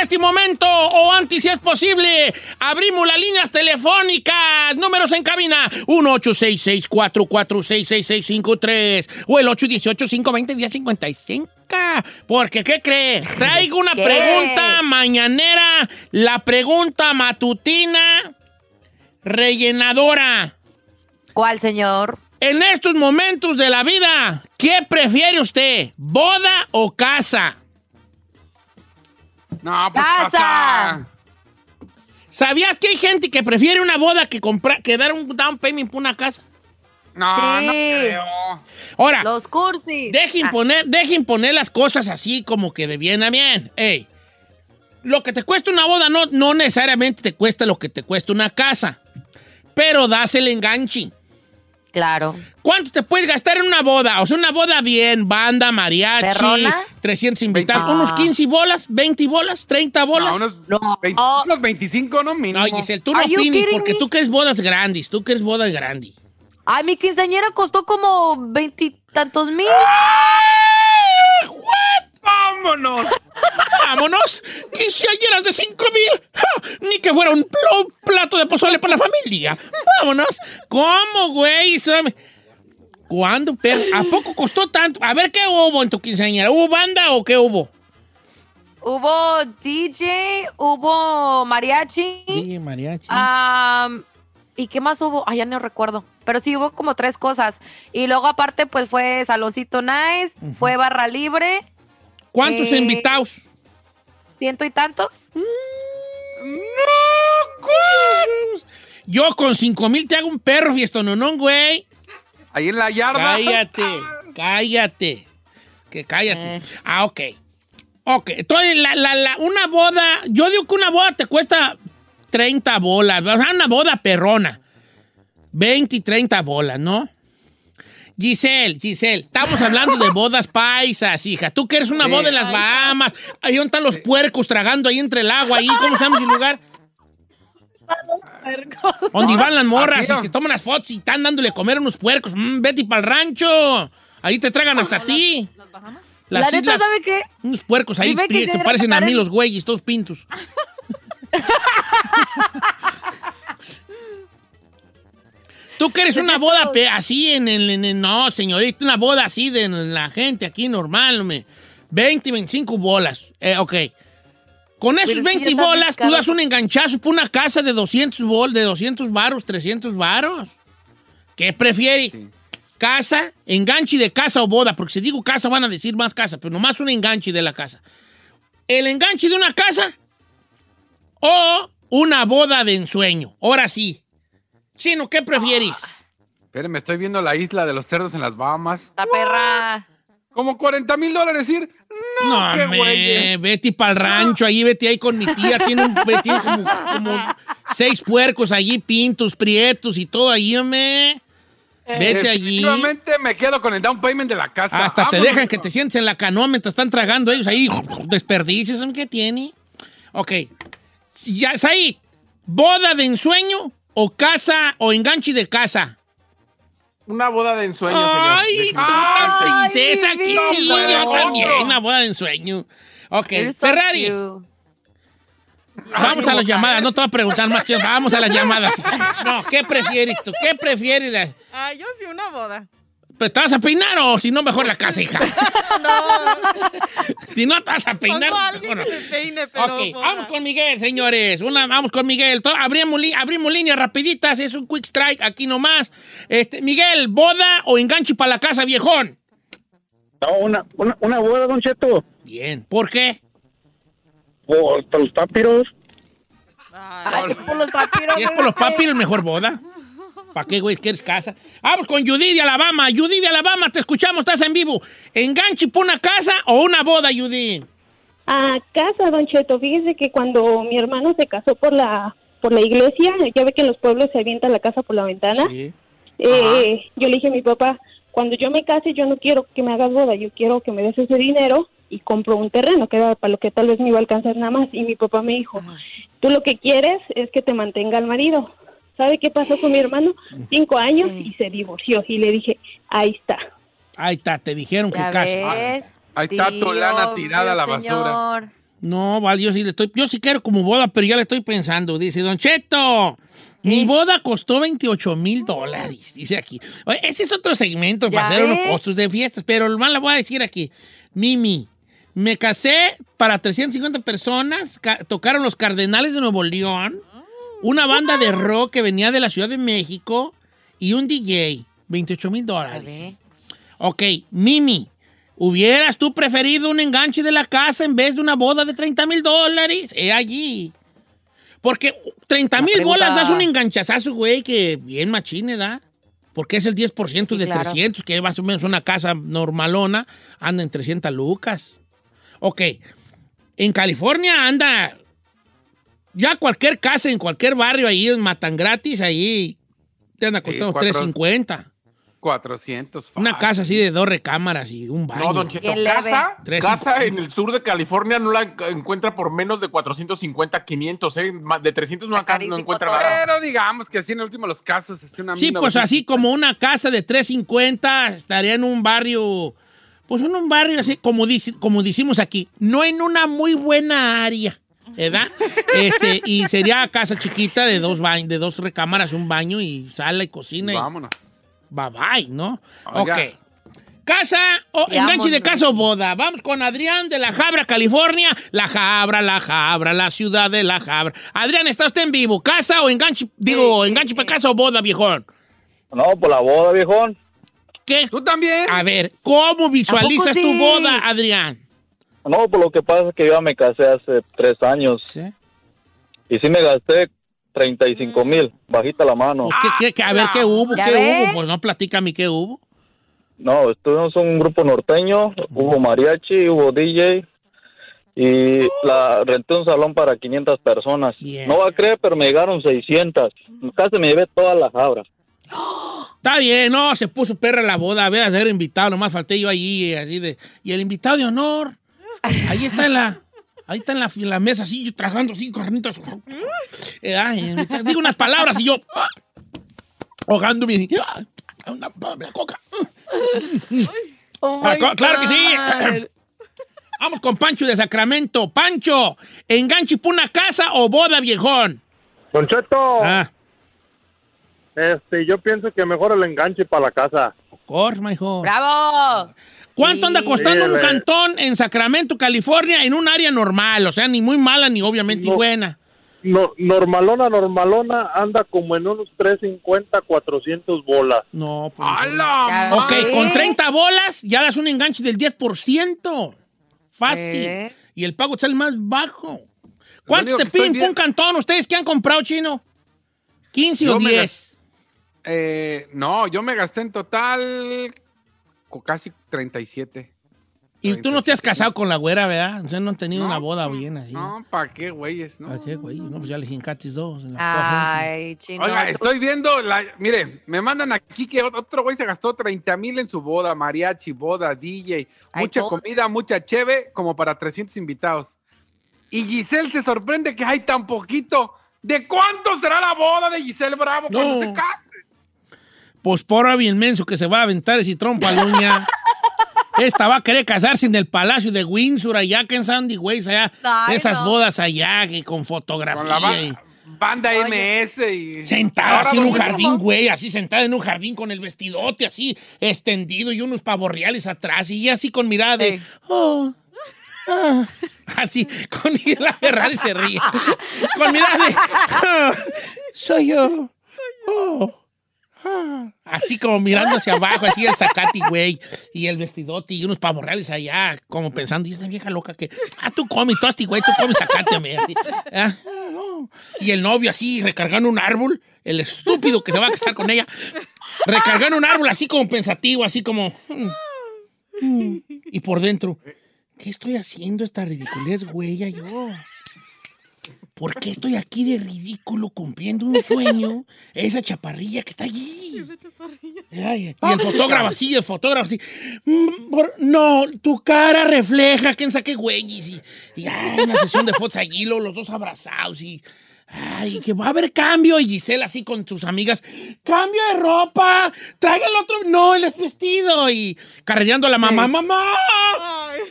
Este momento, o antes si es posible, abrimos las líneas telefónicas. Números en cabina: 1-866-446-6653 o el 818-520-1055. Porque, ¿qué cree? Traigo una ¿Qué? pregunta mañanera, la pregunta matutina rellenadora. ¿Cuál, señor? En estos momentos de la vida, ¿qué prefiere usted? ¿Boda o casa? No, pues Casa. casa. ¿Sabías que hay gente que prefiere una boda que, comprar, que dar un down payment por una casa? No, Sí. no creo. Ahora, Los cursis. dejen, Ah, poner, dejen poner las cosas así como que de bien a bien. Ey, lo que te cuesta una boda no, no necesariamente te cuesta lo que te cuesta una casa, pero das el enganche. Claro. ¿Cuánto te puedes gastar en una boda? O sea, una boda bien, banda, mariachi, ¿Perrona? 300 invitados, Ah. unos 15 bolas, 20 bolas, 30 bolas. No, unos, No. 20 Oh. unos 25, ¿no? Mínimo. No, Giselle, tú no kidding porque me? tú quieres bodas grandes, tú quieres bodas grandes. Ay, mi quinceañera costó como veintitantos mil. ¡Vámonos! ¡Vámonos! ¡Quinceañeras de 5 mil! ¡Ja! ¡Ni que fuera un plato de pozole para la familia! ¡Vámonos! ¿Cómo, güey? ¿Cuándo, perro? ¿A poco costó tanto? A ver, ¿qué hubo en tu quinceañera? ¿Hubo banda o qué hubo? Hubo DJ, hubo mariachi. Sí, mariachi. ¿Y qué más hubo? Ay, ya no recuerdo. Pero sí hubo como tres cosas. Y luego aparte, pues fue Saloncito Nice, fue Barra Libre, ¿Cuántos eh, invitados? ciento y tantos. Yo con 5 mil te hago un perro fiestón, ¿no, no, güey? Ahí en la yarda. Cállate, cállate. Que cállate. Eh. Ah, ok. Ok, entonces la, la- la- una boda, yo digo que una boda te cuesta 30 bolas, o sea, una boda perrona. 20 y 30 bolas, ¿no? Giselle, Giselle, estamos hablando de bodas paisas, hija. Tú quieres una Sí. boda en las Bahamas. Ahí donde están los puercos tragando ahí entre el agua, ahí, ¿cómo se llama ese lugar? Donde van las morras y te toman las fotos y están dándole comer a unos puercos. Mm, vete para el rancho. Ahí te tragan hasta ti. La Las neta, islas, ¿sabe qué? unos puercos ahí que se se parecen a mí los güeyes, todos pintos. Tú quieres una boda así en el, en el- No, señorita, una boda así de la gente aquí normal, me. 20, 25 bolas. Eh, ok. Con esos Pero sí 20 está bien bolas, tú das un enganchazo por una casa de 200 bol, de 200 varos, 300 varos. ¿Qué prefiere? ¿Casa? ¿Enganche de casa o boda? Porque si digo casa van a decir más casa, pero nomás un enganche de la casa. ¿El enganche de una casa o una boda de ensueño? Ahora sí. Chino, ¿qué prefieres? Espérenme, estoy viendo la isla de los cerdos en las Bahamas. La perra. Como 40 mil dólares ir. No, No, qué me, vete para el rancho, ahí vete ahí con mi tía, tiene, un, tiene como, como seis puercos allí, pintos, prietos y todo ahí, hombre. Vete allí. Me quedo con el down payment de la casa. Hasta te dejan que te sientes en la canoa mientras están tragando ellos ahí, desperdicios, ¿saben qué tiene? Ok. Ya, ahí. ¿Boda de ensueño o casa o enganche de casa? Una boda de ensueño, Ay, señor. tú tan Ay, princesa, qué chido, también, una boda de ensueño. Ok, You're Ferrari, cute. vamos a las llamadas, no te voy a preguntar más, chido, vamos a las llamadas. No, ¿qué prefieres tú? ¿Qué prefieres? Ah, yo sí, una boda. ¿Pero ¿Te vas a peinar o si no, mejor la casa, hija? si no te vas a peinar, alguien mejor no. que me peine, pero... Ok, boda. vamos con Miguel, señores. Una, vamos con Miguel. Abrimos, abrimos líneas rapiditas, es un quick strike aquí nomás. Este, Miguel, ¿boda o enganche para la casa, viejón? No, una, una, una boda, Don Cheto. Bien. ¿Por qué? Por, por los papiros. Ay, por los papiros. Si es por los papiros, mejor boda. ¿Para qué, güey? ¿Quieres casa? Vamos con Judy de Alabama. Judy de Alabama, te escuchamos, estás en vivo. ¿Enganche para una casa o una boda, Judy? A casa, Don Cheto. Fíjese que cuando mi hermano se casó por la por la iglesia, ya ve que en los pueblos se avienta la casa por la ventana. Sí. Eh, yo le dije a mi papá, cuando yo me case, yo no quiero que me hagas boda, yo quiero que me des ese dinero y compro un terreno, que era para lo que tal vez me iba a alcanzar nada más. Y mi papá me dijo, tú lo que quieres es que te mantenga el marido. ¿Sabe qué pasó con mi hermano? Cinco años y se divorció. Y le dije, ahí está. Ahí está, te dijeron que ves. Ahí está tu lana tirada a la basura. señor. No, vale, yo sí le estoy, yo sí quiero como boda, pero ya le estoy pensando. Dice, Don Cheto, mi boda costó 28 mil dólares, dice aquí. Oye, ese es otro segmento ¿Ya para hacer unos ves? costos de fiestas, pero lo más la voy a decir aquí. Mimi, me casé para 350 personas, ca- tocaron los Cardenales de Nuevo León, una banda de rock que venía de la Ciudad de México y un DJ, 28 mil dólares. Ok, Mimi, ¿hubieras tú preferido un enganche de la casa en vez de una boda de 30 mil dólares? He allí. Porque 30 La mil bolas das un enganchazazo, güey, que bien machine da. Porque es el 10% Sí, de claro. 300, que más o menos una casa normalona anda en 300 lucas. Ok, en California anda ya cualquier casa en cualquier barrio ahí en Matan Gratis, ahí te anda costando cuatro- 350. 400. Una fácil. casa así de dos recámaras y un baño. No, Don Cheto, casa, casa en el sur de California no la enc- encuentra por menos de 450, 500, ¿eh? De 300 no, no encuentra nada. Pero digamos que así en el último de los casos es una Sí, pues 1900. así como una casa de 350 estaría en un barrio, pues en un barrio así, como, dici- como decimos aquí, no en una muy buena área, ¿verdad? Este, y sería casa chiquita de dos, baños, de dos recámaras, un baño y sala y cocina. y Vámonos. bye bye, ¿no? Oiga. Ok. Casa o Y enganche de casa o boda. Vamos con Adrián de La Jabra, California. La Jabra, La Jabra, la ciudad de La Jabra. Adrián, ¿está usted en vivo? ¿Casa o enganche? Digo, sí, enganche sí. para casa o boda, viejón. No, por la boda, viejón. ¿Qué? Tú también. A ver, ¿cómo visualizas sí? tu boda, Adrián? No, por lo que pasa es que yo ya me casé hace tres años y sí me gasté 35 mil, bajita la mano. Pues, ¿qué- qué- qué- a ver, ¿qué hubo? ¿Ya ¿Qué ves? hubo? Pues no, platícame qué hubo. No, estuvimos en un grupo norteño, hubo mariachi, hubo DJ y la renté un salón para 500 personas. No va a creer, pero me llegaron 600. Casi me llevé toda la jabra. Está bien, no, se puso perra la boda, a ver, a ser invitado, nomás falté yo allí, así de... Y el invitado de honor, ahí está en la... Ahí está en la, en la mesa, así, yo tragando así, carnitas. Eh, ay, digo unas palabras y yo... ah, ahogándome. ah, Una, una coca. Oh Ah, claro que sí. Vamos con Pancho de Sacramento. Pancho, ¿enganche por una casa o boda, viejón? Don Cheto, Ah, este, yo pienso que mejor el enganche para la casa. of course, my hijo. ¡Bravo! ¿Cuánto anda costando Sí, un cantón en Sacramento, California, en un área normal? O sea, ni muy mala ni obviamente No. buena. No, normalona, normalona, anda como en unos 350, 400 bolas. No, pues. ¡Hala! Ok, con 30 bolas ya das un enganche del 10%. Fácil. ¿Eh? Y el pago sale más bajo. ¿Cuánto te piden por un cantón ustedes que han comprado, chino? ¿15 o Yo me 10? Eh, no, yo me gasté en total casi 37. Y tú no te has 37. casado con la güera, ¿verdad? O sea, no han tenido No, una boda no, bien así. No, ¿para qué, güeyes? No. ¿Para qué, güey? No, pues ya le jincatis dos en la. Ay, chino. Oiga, estoy viendo, la, mire, me mandan aquí que ot- otro güey se gastó 30 mil en su boda, mariachi, boda, DJ, mucha comida, mucha cheve, como para 300 invitados. Y Giselle se sorprende que hay tan poquito. ¿De cuánto será la boda de Giselle Bravo cuando No. se case? Pues porra bien menso que se va a aventar ese trompo a uña. Esta va a querer casarse en el Palacio de Windsor, allá que en Sandy Way, allá. Ay, esas no. bodas allá, que con fotografía. Con la ba- y- Banda MS y. Sentada así en un jardín, güey, así sentada en un jardín con el vestidote así extendido y unos pavorreales atrás y así con mirada de, Sí. oh, ah", así, con la Ferrari se ríe, con mirada de, "Ah, soy yo, oh, ah", así como mirando hacia abajo, así el zacate, güey, y el vestidote y unos pavorreales allá, como pensando, y esta vieja loca que, ah, tú comes tosti, güey, tú comes así, ah, oh. y el novio así recargando un árbol, el estúpido que se va a casar con ella, recargando un árbol así como pensativo, así como... mm, mm, y por dentro, ¿qué estoy haciendo esta ridiculez, güey? Yo. ¿Por qué estoy aquí de ridículo cumpliendo un sueño? Esa chaparrilla que está allí. Ay, y el fotógrafo así, el fotógrafo así. "Mm, no, tu cara refleja quién saque güeyes. Y, y ay, una sesión de fotos allí, los dos abrazados y. Ay, que va a haber cambio. Y Giselle así con sus amigas. ¡Cambio de ropa! ¡Traiga el otro! ¡No, es vestido! Y carrereando a la mamá. ¡Mamá!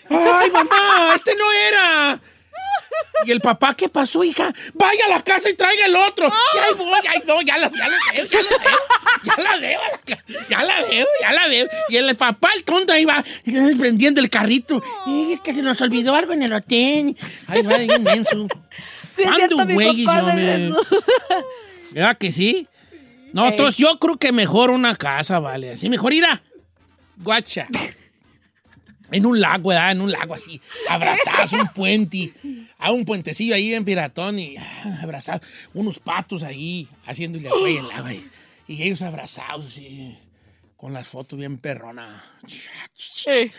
¡Ay, mamá! ¡Este! Y el papá, ¿qué pasó, hija? Vaya a la casa y traiga el otro. Sí, ahí voy, ay, no, ya la, ya la veo, ya la veo, ya la veo, ya la veo, ya la veo. Y el papá, el tonto, ahí va prendiendo el carrito. Eh, es que se nos olvidó algo en el hotel. Ahí va, bien menso. ¿Cuándo, cierto, mi güey? papá Yo de me- eso. ¿Verdad que sí? No, entonces yo creo que mejor una casa, vale. Así mejor ir a guacha. En un lago, ¿verdad? En un lago así, abrazados, un puente, a un puentecillo ahí en Piratón y ah, abrazados, unos patos ahí, haciéndole al güey el agua. Y, y ellos abrazados así, con las fotos bien perrona. Sí.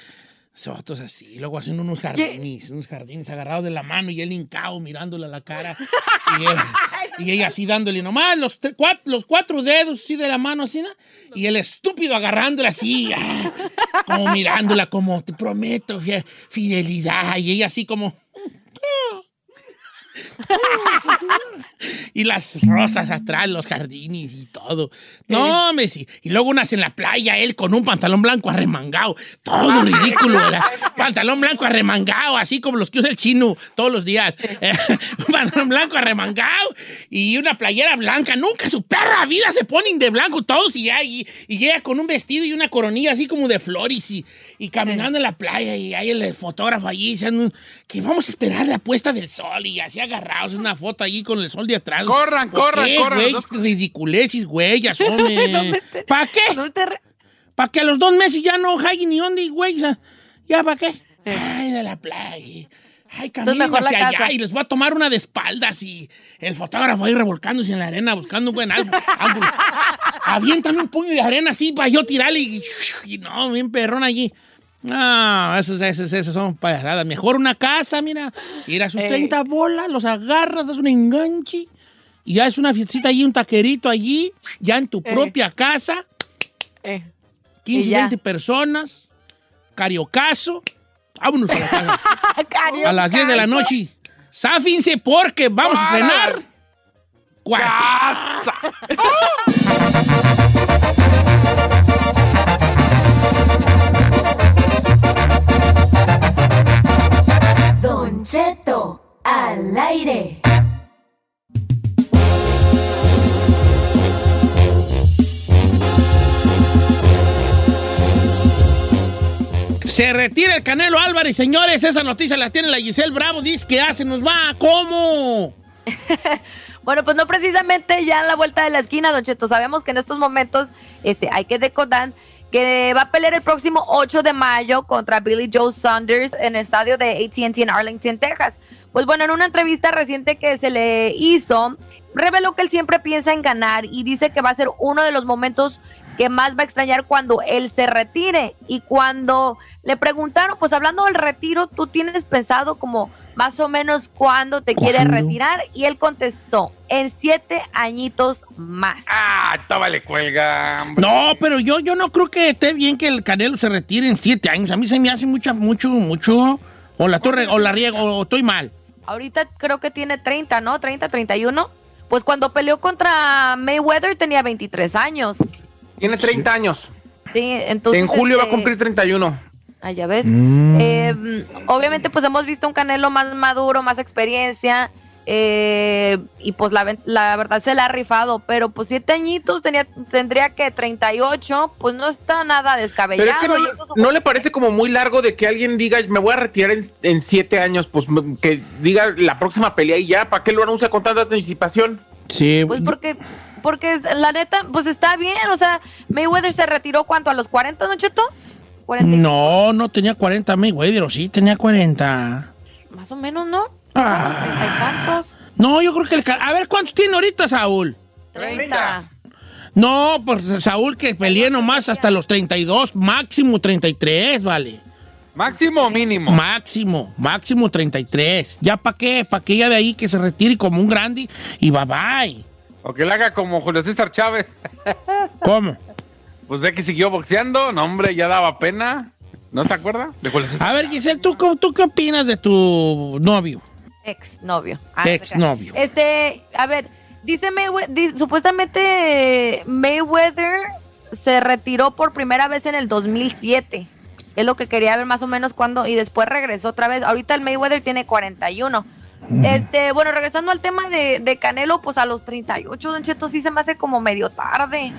Fotos así, luego haciendo unos jardines, unos jardines agarrados de la mano y él hincado mirándole a la cara. Y, él- y ella así dándole nomás los, tre- cuat- los cuatro dedos así de la mano así, ¿no? Y el estúpido agarrándola así, ah, como mirándola como, te prometo fi- fidelidad. Y ella así como... y las rosas atrás, los jardines y todo. No, Messi. Y luego unas en la playa, él con un pantalón blanco arremangado. Todo ridículo, ¿verdad? Pantalón blanco arremangado, así como los que usa el chino todos los días. un pantalón blanco arremangado y una playera blanca. Nunca su perra vida se ponen de blanco todos y ya, y, y llega con un vestido y una coronilla así como de flores y, y caminando en la playa y hay el fotógrafo allí diciendo que vamos a esperar la puesta del sol y así agarrados una foto allí con el sol de atrás. Corran, ¿Por corran, qué, corran, güey? Ridiculeces, güey, ya son. No me te- ¿Para qué? No re- ¿Para que a los dos meses ya no hay ni dónde, güey? ¿Ya para qué? Eh. Ay, de la playa. Ay, caminen la hacia allá casa. y les voy a tomar una de espaldas y el fotógrafo ahí revolcándose en la arena buscando un buen álbum. ángulo. Aviéntame un puño de arena así para yo tirarle y, y no, bien perrón allí. No, esos, esos, esos son payasadas. Mejor una casa, mira. Ir a sus Ey. 30 bolas, los agarras, das un enganche y ya es una fiestecita allí, un taquerito allí, ya en tu propia casa. Eh. 15, Y ya. 20 personas, cariocazo. Vámonos a la casa. A las 10 de la noche. Sáfinse porque vamos a estrenar. Cuarto. Cheto, al aire. Se retira el Canelo Álvarez, señores. Esa noticia la tiene la Giselle Bravo. Dice que ya se nos va. ¿Cómo? Bueno, pues no precisamente ya en la vuelta de la esquina, Don Cheto. Sabemos que en estos momentos este, hay que recordar que va a pelear el próximo 8 de mayo contra Billy Joe Saunders en el estadio de AT&T en Arlington, Texas. Pues bueno, en una entrevista reciente que se le hizo, reveló que él siempre piensa en ganar y dice que va a ser uno de los momentos que más va a extrañar cuando él se retire. Y cuando le preguntaron, pues hablando del retiro, ¿tú tienes pensado como más o menos cuándo te quieres ¿Cuándo? retirar? Y él contestó, en siete añitos más. Ah, toma le cuelga. hombre. No, pero yo, yo no creo que esté bien que el Canelo se retire en 7 años. A mí se me hace mucho, mucho, mucho. O la, torre, o la riego, o estoy mal. Ahorita creo que tiene 30, ¿no? 30, 31. Pues cuando peleó contra Mayweather tenía 23 años. Tiene 30 años. Sí, entonces... en julio va a este, cumplir 31. Ah, ya ves. Mm. Eh, obviamente, pues hemos visto un Canelo más maduro, más experiencia. eh, y pues la, verdad se la ha rifado, pero pues siete añitos tenía, tendría que 38, pues no está nada descabellado. Pero es que no, le parece como muy largo de que alguien diga, me voy a retirar en, en siete años, pues que diga la próxima pelea y ya, ¿para qué lo anuncia con tanta anticipación? Sí. Pues porque, porque la neta, pues está bien, o sea, Mayweather se retiró cuánto, a los 40, ¿no, Cheto? 40, No, no tenía 40 Mayweather, sí tenía 40. más o menos, ¿no? Ah. ¿Treinta y tantos? No, yo creo que el... A ver, ¿cuántos tiene ahorita Saúl? 30. No, pues Saúl que peleé nomás hasta los 32, máximo 33, vale. ¿Máximo o mínimo? Máximo, máximo 33. ¿Ya para qué? ¿Para qué ya de ahí que se retire como un grande y bye bye? O que le haga como Julio César Chávez. ¿Cómo? Pues ve que siguió boxeando. No, hombre, ya daba pena. ¿No se acuerda? A ver, Giselle, ¿tú, ¿tú qué opinas de tu novio? Ex novio. Ex novio. Este, a ver, dice Mayweather, supuestamente Mayweather se retiró por primera vez en el 2007. Es lo que quería ver más o menos cuando y después regresó otra vez. Ahorita el Mayweather tiene 41. Este, bueno, regresando al tema de, de Canelo, pues a los 38, Don Cheto, sí se me hace como medio tarde.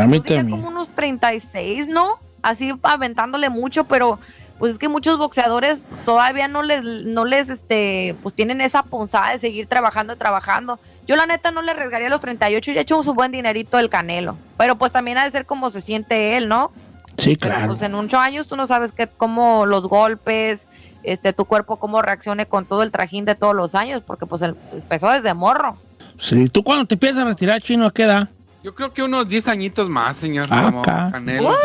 A mí también. como unos 36, ¿no? Así aventándole mucho, pero pues es que muchos boxeadores todavía no les, no les, este, pues tienen esa punzada de seguir trabajando y trabajando. Yo la neta no le arriesgaría a los 38, ya he hecho su buen dinerito el Canelo. Pero pues también ha de ser como se siente él, ¿no? Sí, Pero claro. pues en ocho años tú no sabes qué, cómo los golpes, este, tu cuerpo cómo reaccione con todo el trajín de todos los años, porque pues él empezó desde morro. Sí, ¿tú cuando te piensas retirar, chino, a qué edad? Yo creo que unos 10 añitos más, señor. Ah, como acá. Canelo. What?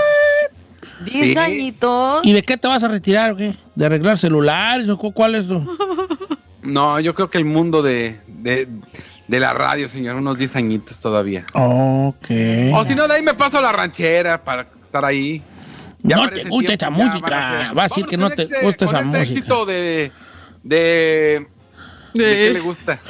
Diez Sí. añitos. ¿Y de qué te vas a retirar o qué? ¿De arreglar celulares o cu- cuál es tu...? No, yo creo que el mundo de, de, de la radio, señor, unos 10 añitos todavía. Ok. O si no, de ahí me paso a la ranchera para estar ahí. Ya No te gusta esa música. van a ser- Va a decir que no te gusta esa con ese música. éxito de... ¿De, de qué le gusta?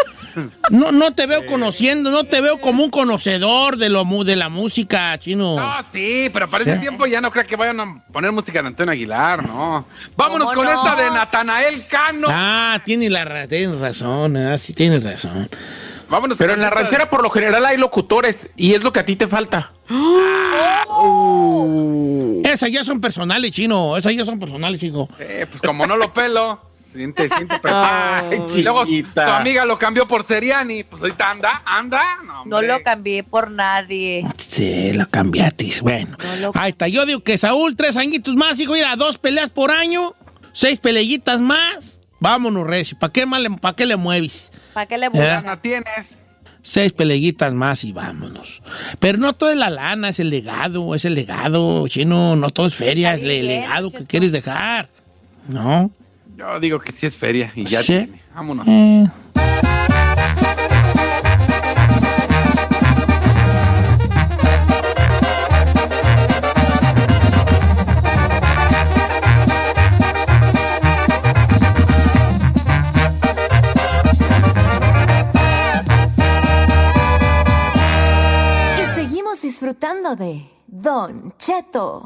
No, no te veo conociendo, no te veo como un conocedor de, lo, de la música, chino. No, sí, pero para ese ¿Sí? tiempo ya no creo que vayan a poner música de Antonio Aguilar, ¿no? Vámonos ¿Cómo con no? esta de Natanael Cano. Ah, tienes, la, tienes razón, ah, sí tienes razón. Vámonos Pero en la ranchera por lo general hay locutores y es lo que a ti te falta. Esas ya son personales, chino, esas ya son personales, hijo. Eh, pues como no lo pelo, siente, siente pesado. Ay, y luego tu amiga lo cambió por Seriani, pues ahorita anda, anda. No, No lo cambié por nadie. Sí, lo cambiatis, bueno. No lo- Ahí está, yo digo que Saúl, tres añitos más, hijo, mira, dos peleas por año, seis peleyitas más. Vámonos, Recio, ¿para qué, más le- pa' qué le mueves? ¿Para qué le ¿Eh? buscan? Lana tienes. Seis peleyitas más y vámonos. Pero no todo es la lana, es el legado, es el legado, chino, no todo es feria, es el legado que quieres dejar. ¿No? Yo digo que sí es feria y ya Sí. tiene. Vámonos. Eh. Y seguimos disfrutando de Don Cheto.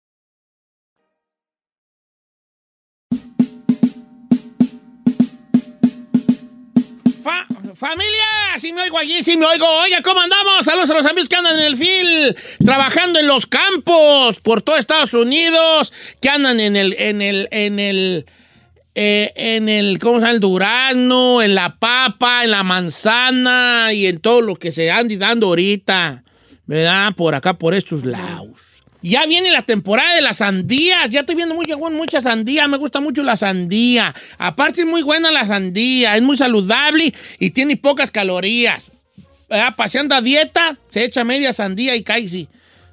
Familia, si me oigo allí, si me oigo. Oiga, ¿cómo andamos? Saludos a los amigos que andan en el fil, trabajando en los campos por todo Estados Unidos, que andan en el, en el, en el, eh, en el, ¿cómo se llama? El durazno, en la papa, en la manzana y en todo lo que se ande dando ahorita, ¿verdad? Por acá, por estos lados. Ya viene la temporada de las sandías. Ya estoy viendo mucha, mucha sandía. Me gusta mucho la sandía. Aparte es muy buena la sandía. Es muy saludable y tiene pocas calorías. ¿Verdad? Paseando a dieta, se echa media sandía y cae sí.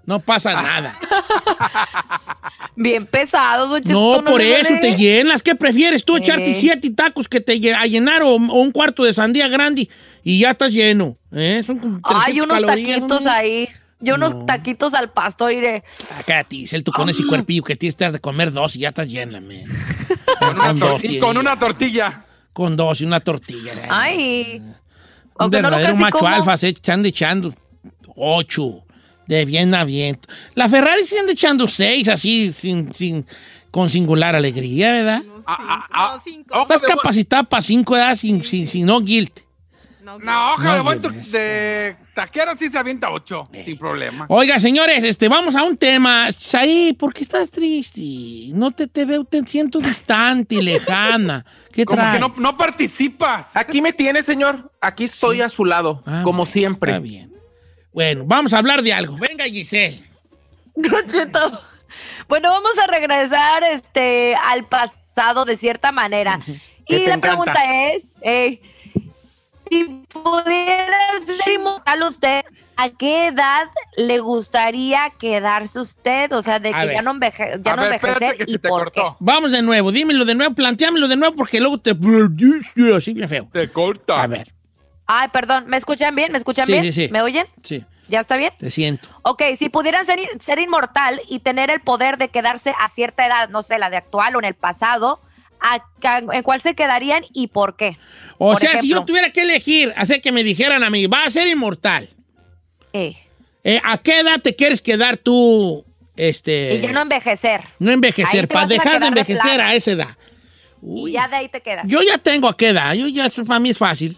No pasa nada. Bien pesado, don No, por eso te llenas. ¿Qué prefieres tú, echarte Eh. siete tacos que te a llenar o, o un cuarto de sandía grande y ya estás lleno? ¿Eh? Son como Hay 300 unos calorías, taquitos ¿no? ahí. Yo unos taquitos al pastor iré. Acá, Tisel, tú con ese cuerpillo que tienes te has de comer dos y ya estás llena, man. Con una, dos, tío. con una tortilla. Con dos y una tortilla. ¿eh? Ay. Un no verdadero casi macho como. alfa se están echando ocho de bien a bien. La Ferrari se anda echando seis así sin, sin, con singular alegría, ¿verdad? Estás capacitada para cinco, ¿verdad? Sin, sin, sin no guilt. No, hoja No, de buen tu- bebés. de taquero sí se avienta ocho, sin problema. Oiga, señores, este, vamos a un tema. Saí, ¿por qué estás triste? No te, te veo, te siento distante y lejana. ¿Qué Como traes? que no, no participas. Aquí me tiene, señor. Aquí estoy a su lado, Ah, como siempre. Está bien. Bueno, vamos a hablar de algo. Venga, Giselle. Bueno, vamos a regresar este, al pasado de cierta manera. Y la encanta. pregunta es, eh, si pudiera ser inmortal usted, ¿a qué edad le gustaría quedarse usted? O sea, de A que ver. ya no, enveje- ya A no ver, espérate envejecer que y se te por qué. cortó. Vamos de nuevo, dímelo de nuevo, planteámelo de nuevo porque luego te... Así bien feo. Te corta. A ver, Ay, perdón, ¿me escuchan bien? ¿Me escuchan Sí, bien? sí, sí. ¿Me oyen? sí, ¿Ya está bien? te siento. Ok, si pudieran ser, ser inmortal y tener el poder de quedarse a cierta edad, no sé, la de actual o en el pasado, ¿a- ¿en cuál se quedarían y por qué? O Por sea, si yo tuviera que elegir, hacer que me dijeran a mí, va a ser inmortal. Eh, Eh, ¿A qué edad te quieres quedar tú, este... y ya no envejecer. no envejecer, para dejar de envejecer a esa edad? Y ya de ahí te quedas. Yo ya tengo a qué edad, yo ya, para mí es fácil.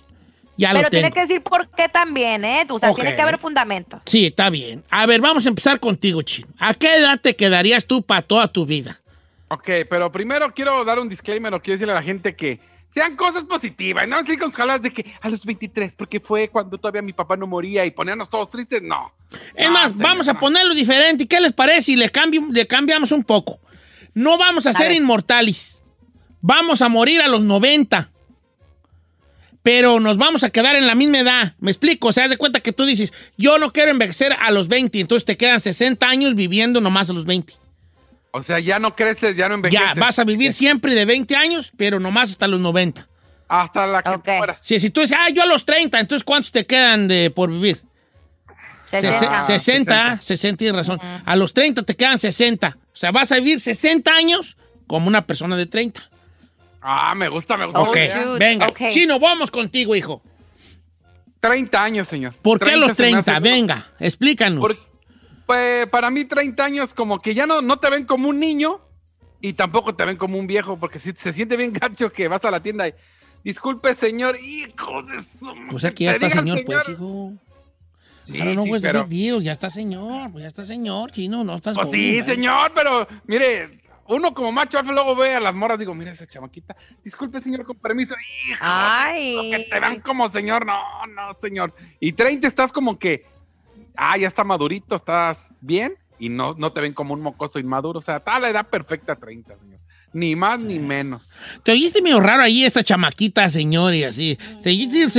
Ya Pero lo tengo. tiene que decir por qué también, ¿eh? O sea, tiene que haber fundamento. Sí, está bien. A ver, vamos a empezar contigo, Chino. ¿A qué edad te quedarías tú para toda tu vida? Ok, pero primero quiero dar un disclaimer o quiero decirle a la gente que sean cosas positivas, no así con sus jaladas de que a los 23, porque fue cuando todavía mi papá no moría y ponernos todos tristes, no. Es No, más, vamos a ponerlo diferente. ¿Qué les parece si le, cambio- le cambiamos un poco? No vamos a, ser ver. inmortales. Vamos a morir a los 90. Pero nos vamos a quedar en la misma edad. ¿Me explico? O sea, haz de cuenta que tú dices, yo no quiero envejecer a los 20. Entonces te quedan 60 años viviendo nomás a los 20. O sea, ya no creces, ya no envejeces. Ya, vas a vivir siempre de 20 años, pero nomás hasta los 90. Hasta la que Ok. mueras. Sí, si tú dices, ah, yo a los 30, entonces ¿cuántos te quedan de por vivir? Sese- 60. 60, 60, tienes razón. A los 30 te quedan 60. O sea, vas a vivir 60 años como una persona de 30. Ah, me gusta, me gusta. ok, venga. Chino, vamos contigo, hijo. 30 años, señor. ¿Por qué a 30 los se me 30? hace- Venga, explícanos. Pues para mí 30 años como que ya no, no te ven como un niño y tampoco te ven como un viejo, porque si se siente bien gacho que vas a la tienda y disculpe señor, hijo de su... Pues aquí ya está digan señor, pues, hijo. Sí, Claro, no, sí, pues, pero- deal, ya está señor, pues ya está señor, chino, no estás Pues joven, sí, ¿vale? señor, pero mire, uno como macho alfa luego ve a las moras, digo, mira esa chamaquita, disculpe señor, con permiso, hijo, Ay. que te vean como señor, no, no, señor. Y 30 estás como que, ah, ya está madurito, estás bien, y no, no te ven como un mocoso inmaduro, o sea, está la edad perfecta 30, señor. Ni más ni menos. Te oíste medio raro ahí esta chamaquita, señor, y así. Se,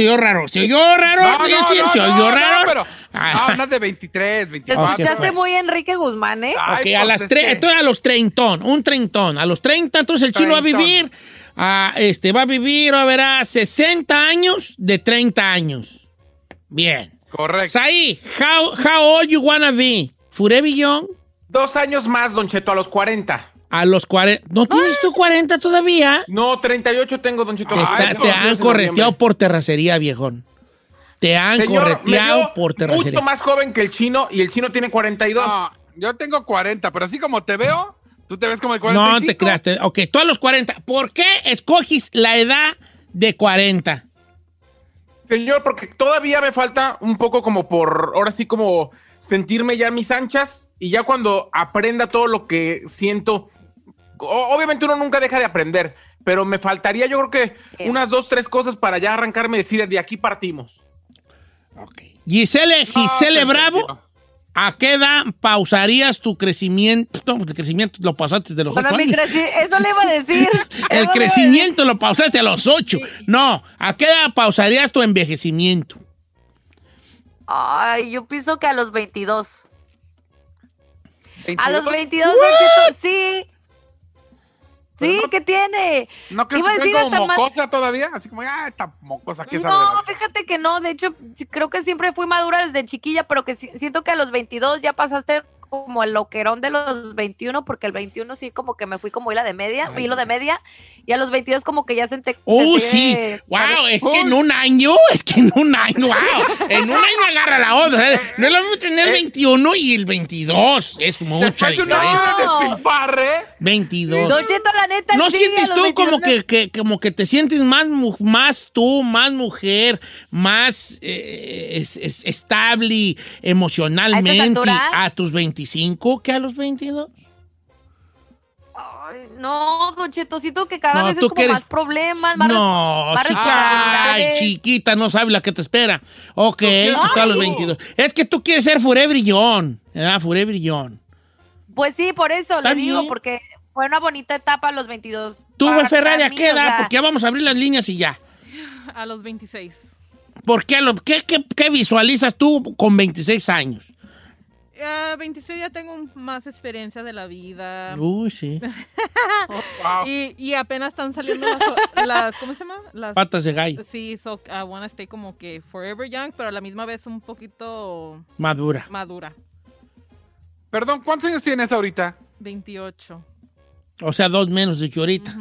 oyó raro. ¿Se oyó raro? No, Sí, no, sí, no, se oyó no, raro. no, pero, Ah. de 23, Te 24. escuchaste pues. muy Enrique Guzmán, ¿eh? Ok, a las tre- entonces a los treintón, un treintón. A los 30, entonces el chino va a vivir, ah, este, va a vivir, a verá, 60 años de 30 años. Bien. Correcto. Saí, how, how old you wanna be? Forever young? Dos años más, Don Cheto, a los 40. A los 40. ¿No tienes tú 40 todavía? No, 38 tengo, Don Cheto. Te, está- Ay, te han correteado por terracería, viejón. Te han Señor, correteado por terracería. Mucho más joven que el chino y el chino tiene 42. No, yo tengo 40, pero así como te veo, tú te ves como el 45. No te creas. te- ok, tú a los 40. ¿Por qué escoges la edad de 40? Señor, porque todavía me falta un poco como por, ahora sí como sentirme ya a mis anchas y ya cuando aprenda todo lo que siento, obviamente uno nunca deja de aprender, pero me faltaría yo creo que unas dos, tres cosas para ya arrancarme y decir, de aquí partimos. Gisele, Gisele te Bravo. ¿A qué edad pausarías tu crecimiento? No, pues el crecimiento lo pausaste de los Bueno, 8 mi años. eso le iba a decir. El crecimiento lo pausaste a los 8. No, ¿a qué edad pausarías tu envejecimiento? Ay, yo pienso que a los 22. A los 22, Don Cheto, sí. Sí, ¿qué tiene? ¿No crees Iba que decir como más- mocosa todavía? Así como, ah, esta mocosa, ¿qué sabe de la No, fíjate que no. De hecho, creo que siempre fui madura desde chiquilla, pero que si- siento que a los 22 ya pasaste como el loquerón de los 21, porque el 21 sí como que me fui como hilo de media, hilo de media, y a los 22 como que ya senté... ¡Oh, senté- sí! ¡Wow! ¿sabes? Es que en un año, es que en un año, ¡wow! En un año agarra la otra. ¿eh? No es lo mismo tener 21 y el 22. Es mucha Después diferencia. No. despilfarre, 22. Don Cheto, la neta, ¿No sí, sientes tú 22 como que, que- como que te sientes más, más tú, más mujer, más eh, es- es- estable emocionalmente a tus 25 que a los 22? Ay, no, Don Cheto, siento que cada No, vez es como más problemas, más No, más chica, ay, chiquita, no sabe la que te espera. Ok, a los tú. 22. Es que tú quieres ser furebrillón, ¿verdad? Furebrillón. Pues sí, por eso le digo, bien. porque fue una bonita etapa a los 22. Tú, Ferrari, ¿a qué o edad? sea, Porque ya vamos a abrir las líneas y ya. A los 26. ¿Por qué, qué, qué- qué visualizas tú con 26 años? A 26 ya tengo más experiencia de la vida. Uy, sí. wow. Y, y apenas están saliendo las, las- ¿cómo se llama? Las, Patas de gallo. Sí, so I wanna stay como que forever young, pero a la misma vez un poquito Madura. madura. Perdón, ¿cuántos años tienes ahorita? 28. O sea, dos menos de que ahorita.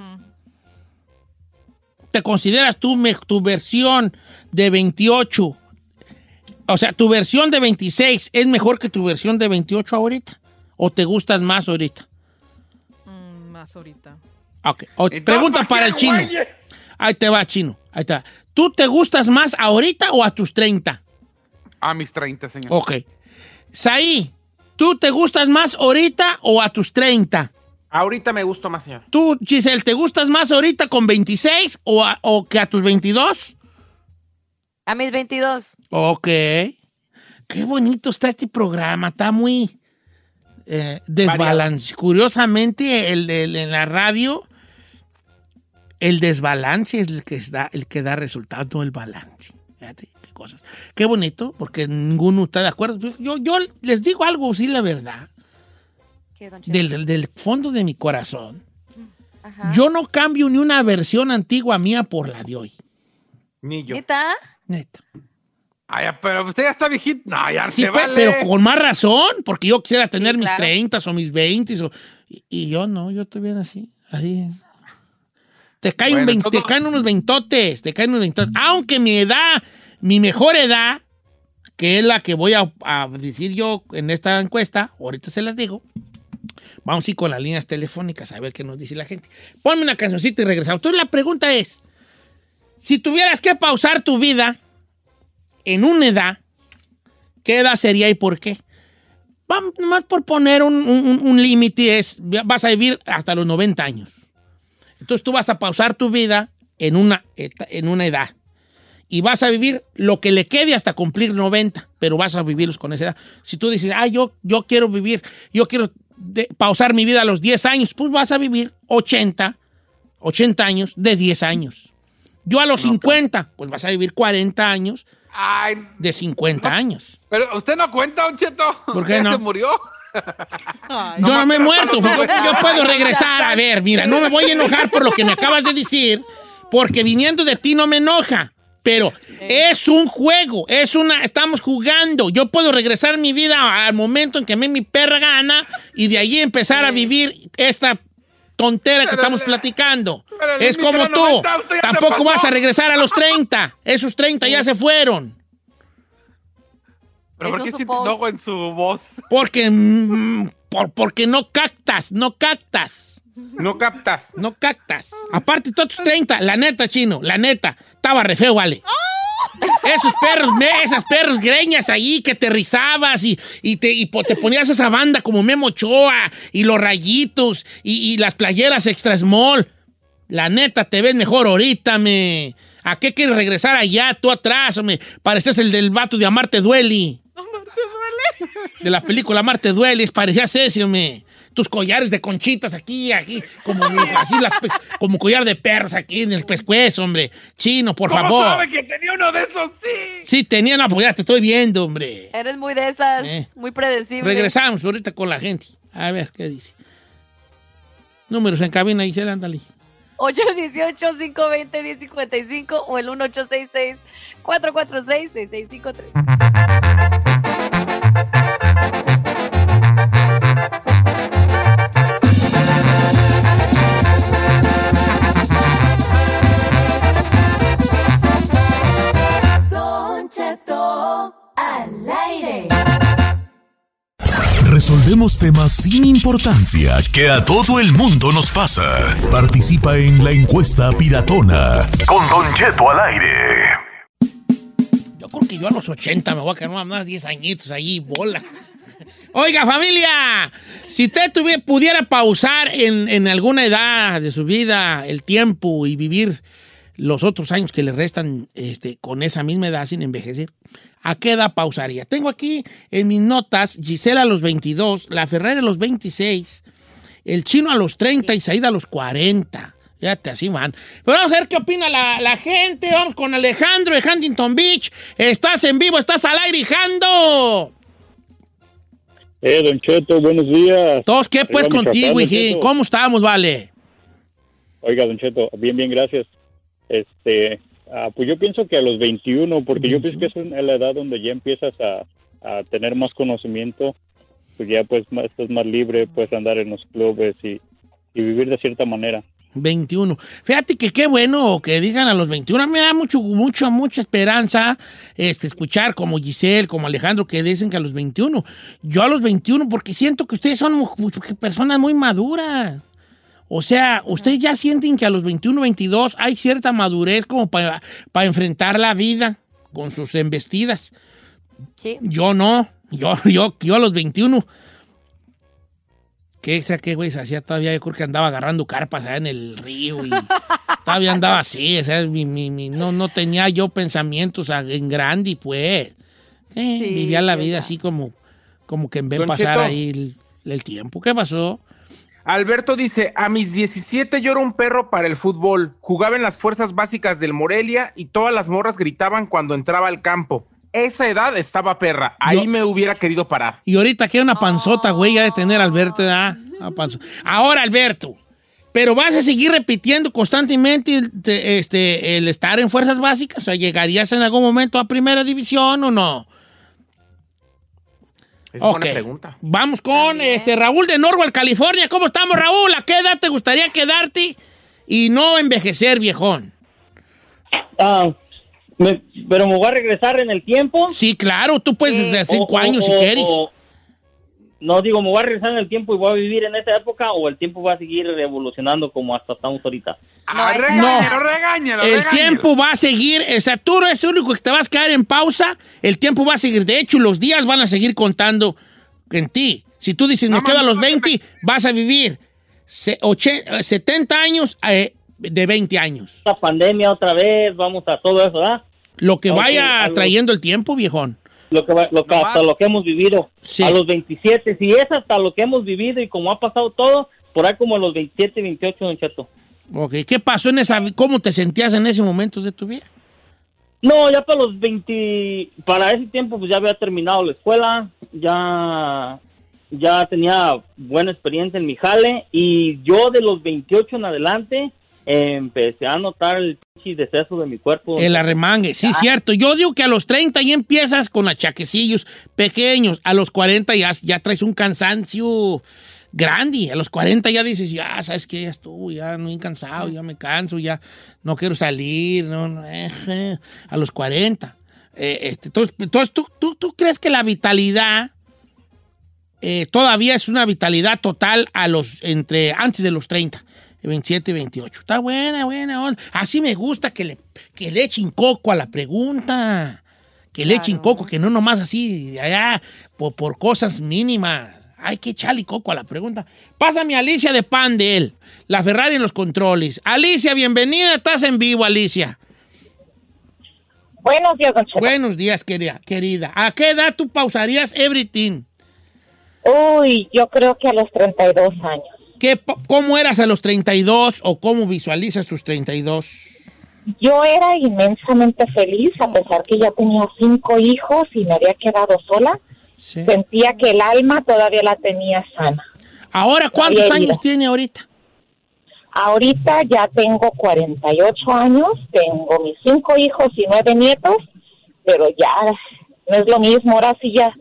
¿Te consideras tú tu versión de 28? O sea, tu versión de 26 es mejor que tu versión de 28 ahorita? ¿O te gustas más ahorita? Mm, más ahorita. Ok. O- pregunta ¿para el chino. Ahí te va, chino. Ahí te va. ¿Tú te gustas más ahorita o a tus 30? A mis 30, señor. Ok. Saí, ¿tú te gustas más ahorita o a tus 30? Ahorita me gusta más, señor. ¿Tú, Giselle, te gustas más ahorita con 26 o, a- o que a tus 22? A mis 22. Ok. Qué bonito está este programa. Está muy eh, desbalance. Curiosamente, el, el- en la radio, el desbalance es el que da, el que da resultado, no el balance. Fíjate qué cosas. Qué bonito, porque ninguno está de acuerdo. Yo, yo les digo algo, sí, la verdad. Del, del- del fondo de mi corazón. Ajá. Yo no cambio ni una versión antigua mía por la de hoy. Ni yo. ¿Neta? Neta. Ay, pero usted ya está viejito. No, ya Sí, se pe- vale. pero con más razón, porque yo quisiera tener Sí, mis claro. 30 o mis 20 o, y, y yo no, yo estoy bien así. Así. Te caen, Bueno, te caen unos veintotes, te caen unos veintotes. Aunque mi edad, mi mejor edad, que es la que voy a, a decir yo en esta encuesta, ahorita se las digo. Vamos a ir con las líneas telefónicas a ver qué nos dice la gente. Ponme una cancioncita y regresamos. Entonces la pregunta es, si tuvieras que pausar tu vida en una edad, ¿qué edad sería y por qué? Nomás por poner un, un- límite es, vas a vivir hasta los 90 años. Entonces tú vas a pausar tu vida en una, en una edad. Y vas a vivir lo que le quede hasta cumplir 90, pero vas a vivirlos con esa edad. Si tú dices, ah, yo, yo quiero vivir, yo quiero pausar mi vida a los 10 años, pues vas a vivir 80, 80 años de 10 años. Yo a los 50, pues vas a vivir 40 años Ay, de 50 años. pero usted no cuenta, Don Cheto. ¿Por qué Ya no? se murió. Yo no me he muerto. Yo, yo 90 puedo regresar. A ver, mira, no me voy a enojar por lo que me acabas de decir, porque viniendo de ti no me enoja. Pero es un juego, es una, estamos jugando. Yo puedo regresar mi vida al momento en que me mi perra gana y de allí empezar a vivir esta tontera que estamos platicando. Es como tú. 90, usted ya se Tampoco vas a regresar a los 30. Esos 30 ya se fueron. ¿Pero por qué siente enojo en su voz? Porque, mm, por- porque no captas, no captas. No captas. No captas. Aparte, todos tus 30, la neta, chino, la neta, estaba re feo, vale. Esos perros, esas perros greñas ahí que te rizabas y, y te, y te ponías esa banda como Memo Ochoa y los rayitos y, y las playeras extra small. La neta, te ves mejor ahorita, me. ¿A qué quieres regresar allá, tú atrás, me? Pareces el del vato de Amarte Dueli. De la película Amarte Dueli, parecías ese, me tus collares de conchitas aquí, aquí, como, así las, como collar de perros aquí en el pescuezo, hombre. Chino, por ¿Cómo favor. sabe que tenía uno de esos? Sí. Sí, tenía una, pues ya te estoy viendo, hombre. Eres muy de esas, eh. muy predecible. Regresamos ahorita con la gente. A ver, ¿qué dice? Números en cabina, Gisela, ándale. 818-520-1055 o el 1866 446 6653 al aire. Resolvemos temas sin importancia que a todo el mundo nos pasa. Participa en la encuesta piratona. Con Don Cheto al aire. Yo creo que yo a los 80 me voy a quedar más 10 añitos ahí, bola. Oiga, familia, si usted tuviera, pudiera pausar en, en alguna edad de su vida el tiempo y vivir los otros años que le restan este, con esa misma edad sin envejecer, ¿a qué edad pausaría? Tengo aquí en mis notas Gisela a los 22, la Ferrari a los 26, el chino a los 30 y Saida a los 40. Fíjate, así van. Pero vamos a ver qué opina la, la gente. Vamos con Alejandro de Huntington Beach. Estás en vivo, estás al aire, Jando. Eh, Don Cheto, buenos días. Todos, ¿qué pues contigo? Cheto. ¿Cómo estamos, vale? Oiga, Don Cheto, bien, bien, gracias. Este, ah, pues yo pienso que a los 21, porque yo pienso que es la edad donde ya empiezas a, a tener más conocimiento, pues ya pues más- estás más libre, puedes andar en los clubes y, y vivir de cierta manera. 21. Fíjate que qué bueno que digan a los 21. Me da mucho, mucho, mucha esperanza este, escuchar como Giselle, como Alejandro, que dicen que a los 21. Yo a los 21, porque siento que ustedes son personas muy maduras. O sea, ustedes ya sienten que a los 21, 22 hay cierta madurez como para enfrentar la vida con sus embestidas. Sí. Yo no. Yo, yo, yo a los 21. ¿Qué, esa qué güey se hacía todavía? Yo creo que andaba agarrando carpas allá en el río y todavía andaba así. O sea, mi- mi- mi- no, no tenía yo pensamientos a- en grande, pues. Eh, Sí, vivía la vida así como, como que en vez de pasar Cheto. ahí el, el tiempo. ¿Qué pasó? Alberto dice, a mis 17 yo era un perro para el fútbol. Jugaba en las fuerzas básicas del Morelia y todas las morras gritaban cuando entraba al campo. Esa edad estaba perra. Ahí me hubiera querido parar. Y ahorita queda una panzota, güey, ya de tener Alberto. panzo- Ahora, Alberto, pero vas a seguir repitiendo constantemente este, el estar en fuerzas básicas. O sea, ¿llegarías en algún momento a primera división o no? Es Ok. buena pregunta. Vamos con este Raúl de Norwalk, California. ¿Cómo estamos, Raúl? ¿A qué edad te gustaría quedarte y no envejecer, viejón? Ah, me- pero me voy a regresar en el tiempo. Sí, claro, tú puedes desde O- cinco o- años si o- quieres. o- no digo, me voy a regresar en el tiempo y voy a vivir en esa época o el tiempo va a seguir evolucionando como hasta estamos ahorita. Ah, No. regáñalo, regáñalo, El regáñalo. tiempo va a seguir, o sea, tú no eres el único que te vas a quedar en pausa, el tiempo va a seguir. De hecho, los días van a seguir contando en ti. Si tú dices, me quedo a los 20, vas a vivir se- oche- eh, 70 años eh, de 20 años. La pandemia otra vez, vamos a todo eso, ¿verdad? Lo que vaya trayendo el tiempo, viejón. Lo que, lo que hasta lo que hemos vivido. Sí. A los 27, si es hasta lo que hemos vivido y como ha pasado todo, por ahí como a los 27, 28, don Cheto. Ok, ¿Qué pasó en esa, cómo te sentías en ese momento de tu vida? No, ya para los 20, para ese tiempo pues ya había terminado la escuela, ya, ya tenía buena experiencia en mi jale y yo de los 28 en adelante empecé a notar el pinche deceso de mi cuerpo. El arremangue, sí, cierto. Yo digo que a los 30 ya empiezas con achaquecillos pequeños. A los 40 ya, ya traes un cansancio grande. A los 40 ya dices, ya, ¿sabes qué? Ya estuvo, ya no he cansado, ya me canso, ya no quiero salir. No, no, eh, eh. A los 40. Eh, este, entonces, entonces, ¿tú, tú, tú crees que la vitalidad eh, todavía es una vitalidad total a los, entre, antes de los 30? 27 y 28. Está buena, buena onda. Así me gusta que le, que le echen coco a la pregunta. Que le echen coco, que no nomás así, allá, por, por cosas mínimas. Hay que echarle coco a la pregunta. Pásame a Alicia de Pandel, la Ferrari en los controles. Alicia, bienvenida, estás en vivo, Alicia. Buenos días, don. Buenos días, querida. querida. ¿A qué edad tú pausarías everything? Uy, yo creo que a los 32 años. ¿Qué, po- ¿Cómo eras a los 32 o cómo visualizas tus 32? Yo era inmensamente feliz a pesar que ya tenía cinco hijos y me había quedado sola. Sentía que el alma todavía la tenía sana. Ahora, ¿cuántos años tiene ahorita? Ahorita ya tengo 48 años, tengo mis cinco hijos y nueve nietos, pero ya no es lo mismo, ahora sí ya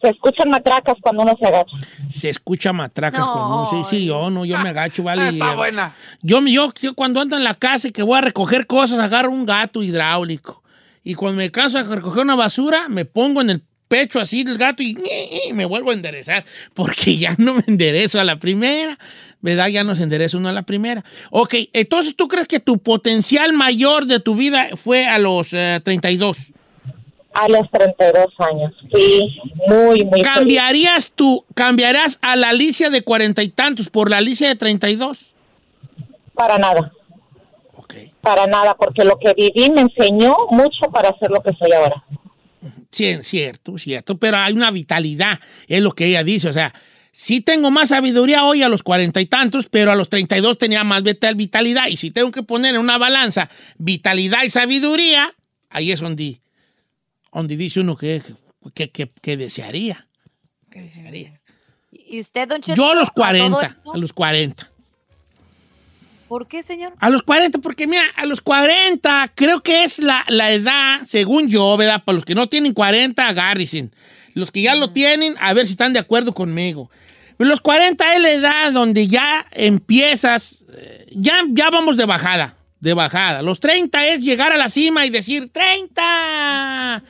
se escuchan matracas cuando uno se agacha. Se escucha matracas con uno. Sí, sí, yo no, yo me agacho, vale. Está y- buena. Yo, yo, yo cuando ando en la casa y que voy a recoger cosas, agarro un gato hidráulico. Y cuando me canso de recoger una basura, me pongo en el pecho así del gato y, y me vuelvo a enderezar. Porque ya no me enderezo a la primera. ¿Verdad? Ya no se endereza uno a la primera. Ok, entonces tú crees que tu potencial mayor de tu vida fue a los eh, 32. A los 32 años, sí, muy, muy feliz. ¿Cambiarías tú, cambiarás a la Alicia de cuarenta y tantos por la Alicia de 32? Para nada. Para nada, porque lo que viví me enseñó mucho para ser lo que soy ahora. Sí, cierto, cierto, pero hay una vitalidad, es lo que ella dice, o sea, sí tengo más sabiduría hoy a los cuarenta y tantos, pero a los 32 tenía más vital- vitalidad, y si tengo que poner en una balanza vitalidad y sabiduría, ahí es donde, donde dice uno que, que, que- que desearía. Que desearía. ¿Y usted, don Cheto? Yo a los todo 40, esto? a los 40. ¿Por qué, señor? A los 40, porque mira, a los 40 creo que es la, la edad, según yo, ¿verdad? Para los que no tienen 40, agárrense. Los que ya lo tienen, a ver si están de acuerdo conmigo. Pero los 40 es la edad donde ya empiezas, eh, ya, ya vamos de bajada, de bajada. Los 30 es llegar a la cima y decir, 30,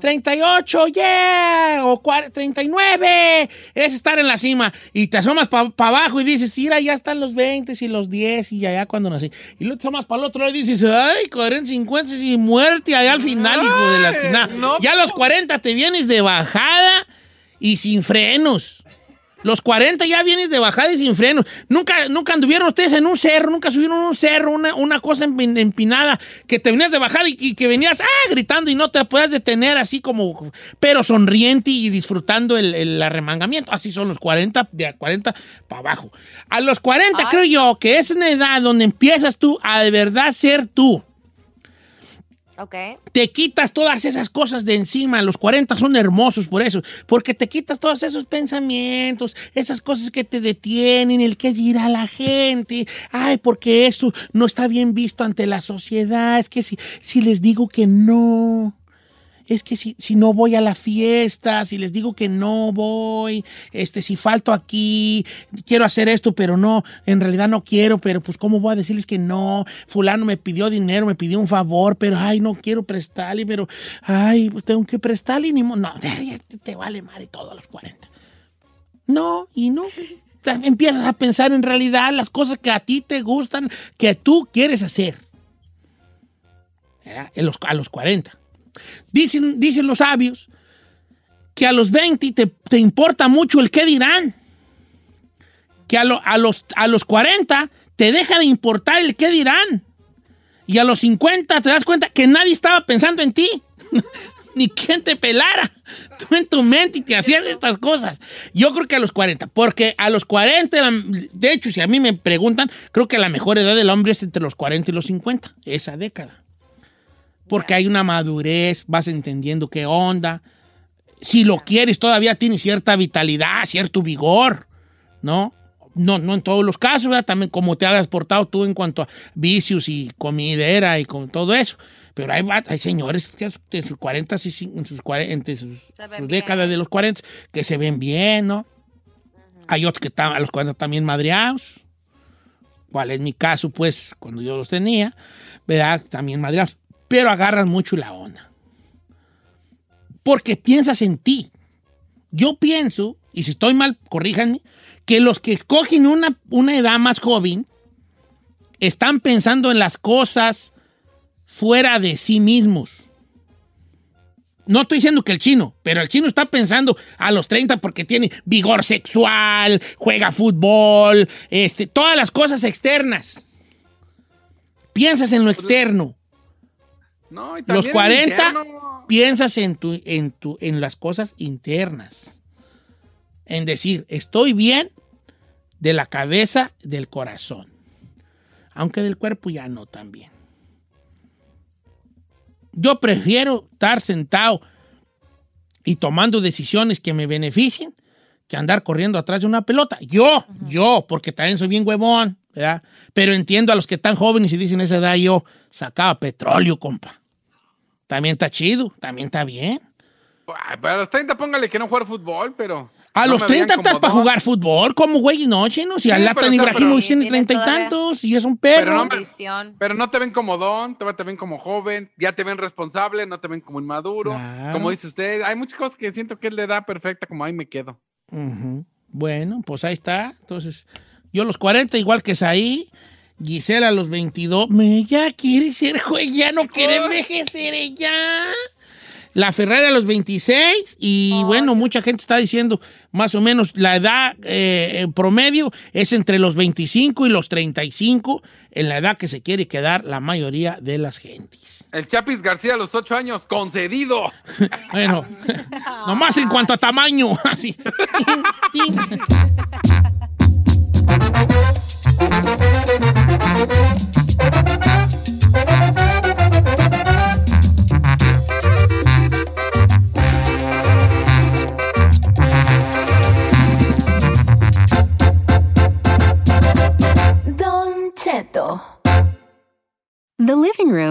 38, yeah, o cua- 39, es estar en la cima. Y te asomas para abajo y dices, mira, ya están los 20 y los 10 y allá cuando nací. Y luego te asomas para el otro lado y dices, ay, 40, 50 y muerte allá al final, hijo de la tina. Ya a los 40 te vienes de bajada y sin frenos. Los 40 ya vienes de bajada y sin frenos. Nunca, nunca anduvieron ustedes en un cerro, nunca subieron un cerro, una, una cosa empin- empinada, que te venías de bajada y, y que venías ah, gritando y no te puedas detener así como, pero sonriente y disfrutando el, el arremangamiento. Así son los 40, de a 40 para abajo. A los 40 creo yo que es una edad donde empiezas tú a de verdad ser tú Te quitas todas esas cosas de encima. Los 40 son hermosos por eso, porque te quitas todos esos pensamientos, esas cosas que te detienen, el que dirá la gente. Ay, porque esto no está bien visto ante la sociedad. Es que si, si les digo que no. Es que si, si no voy a la fiesta, si les digo que no voy, este, si falto aquí, quiero hacer esto, pero no, en realidad no quiero, pero pues cómo voy a decirles que no, fulano me pidió dinero, me pidió un favor, pero ay, no quiero prestarle, pero ay, pues tengo que prestarle, ni no, te, te vale madre todo a los 40. No, y no. Empiezas a pensar en realidad las cosas que a ti te gustan, que tú quieres hacer. En los- a los 40. Dicen, dicen los sabios que a los 20 te, te importa mucho el qué dirán. Que a, lo- a los, a los 40 te deja de importar el qué dirán. Y a los 50 te das cuenta que nadie estaba pensando en ti. Ni quien te pelara. Tú en tu mente y te hacías estas cosas. Yo creo que a los 40. Porque a los 40, la- de hecho, si a mí me preguntan, creo que la mejor edad del hombre es entre los 40 y los 50. Esa década porque hay una madurez, vas entendiendo qué onda. Si lo quieres, todavía tienes cierta vitalidad, cierto vigor, ¿no? No, no en todos los casos, ¿verdad? También como te hayas portado tú en cuanto a vicios y comidera y con todo eso. Pero hay, hay señores que en sus 40, y en sus, cuare- entre sus, sus décadas de los 40 que se ven bien, ¿no? Hay otros que están a los 40 también madreados. ¿Cuál es mi caso, pues, cuando yo los tenía? ¿Verdad? También madreados. Pero agarran mucho la onda. Porque piensas en ti. Yo pienso, y si estoy mal, corríjanme, que los que escogen una, una edad más joven están pensando en las cosas fuera de sí mismos. No estoy diciendo que el chino, pero el chino está pensando a los 30 porque tiene vigor sexual, juega fútbol, este, todas las cosas externas. Piensas en lo externo. No, y Los también 40 interno. piensas en, tu, en, tu, en las cosas internas. En decir, estoy bien de la cabeza, del corazón. Aunque del cuerpo ya no tan bien. Yo prefiero estar sentado y tomando decisiones que me beneficien que andar corriendo atrás de una pelota. Yo, yo, porque también soy bien huevón, ¿verdad? Pero entiendo a los que están jóvenes y dicen esa edad, yo sacaba petróleo, compa. También está chido, también está bien. Para los 30 póngale que no jugar fútbol, pero... A no los me 30 veían estás para jugar fútbol, como güey, no, chino. Si Sí, o sea, Ibrahimovic tiene treinta y tantos y es un perro. Pero no, me- pero no te ven como don, te, ven como joven, ya te ven responsable, no te ven como inmaduro. Claro. Como dice usted, hay muchas cosas que siento que es la edad perfecta, como ahí me quedo. Bueno, pues ahí está. Entonces, yo a los 40, igual que Saí. Gisela a los 22. Me, ya quiere ser güey, ya no quiere envejecer ella. La Ferrari a los 26. Y bueno, mucha gente está diciendo más o menos la edad eh, en promedio es entre los 25 y los 35, en la edad que se quiere quedar la mayoría de las gentes. El Chapis García a los 8 años, concedido. Bueno, nomás en cuanto a tamaño, así.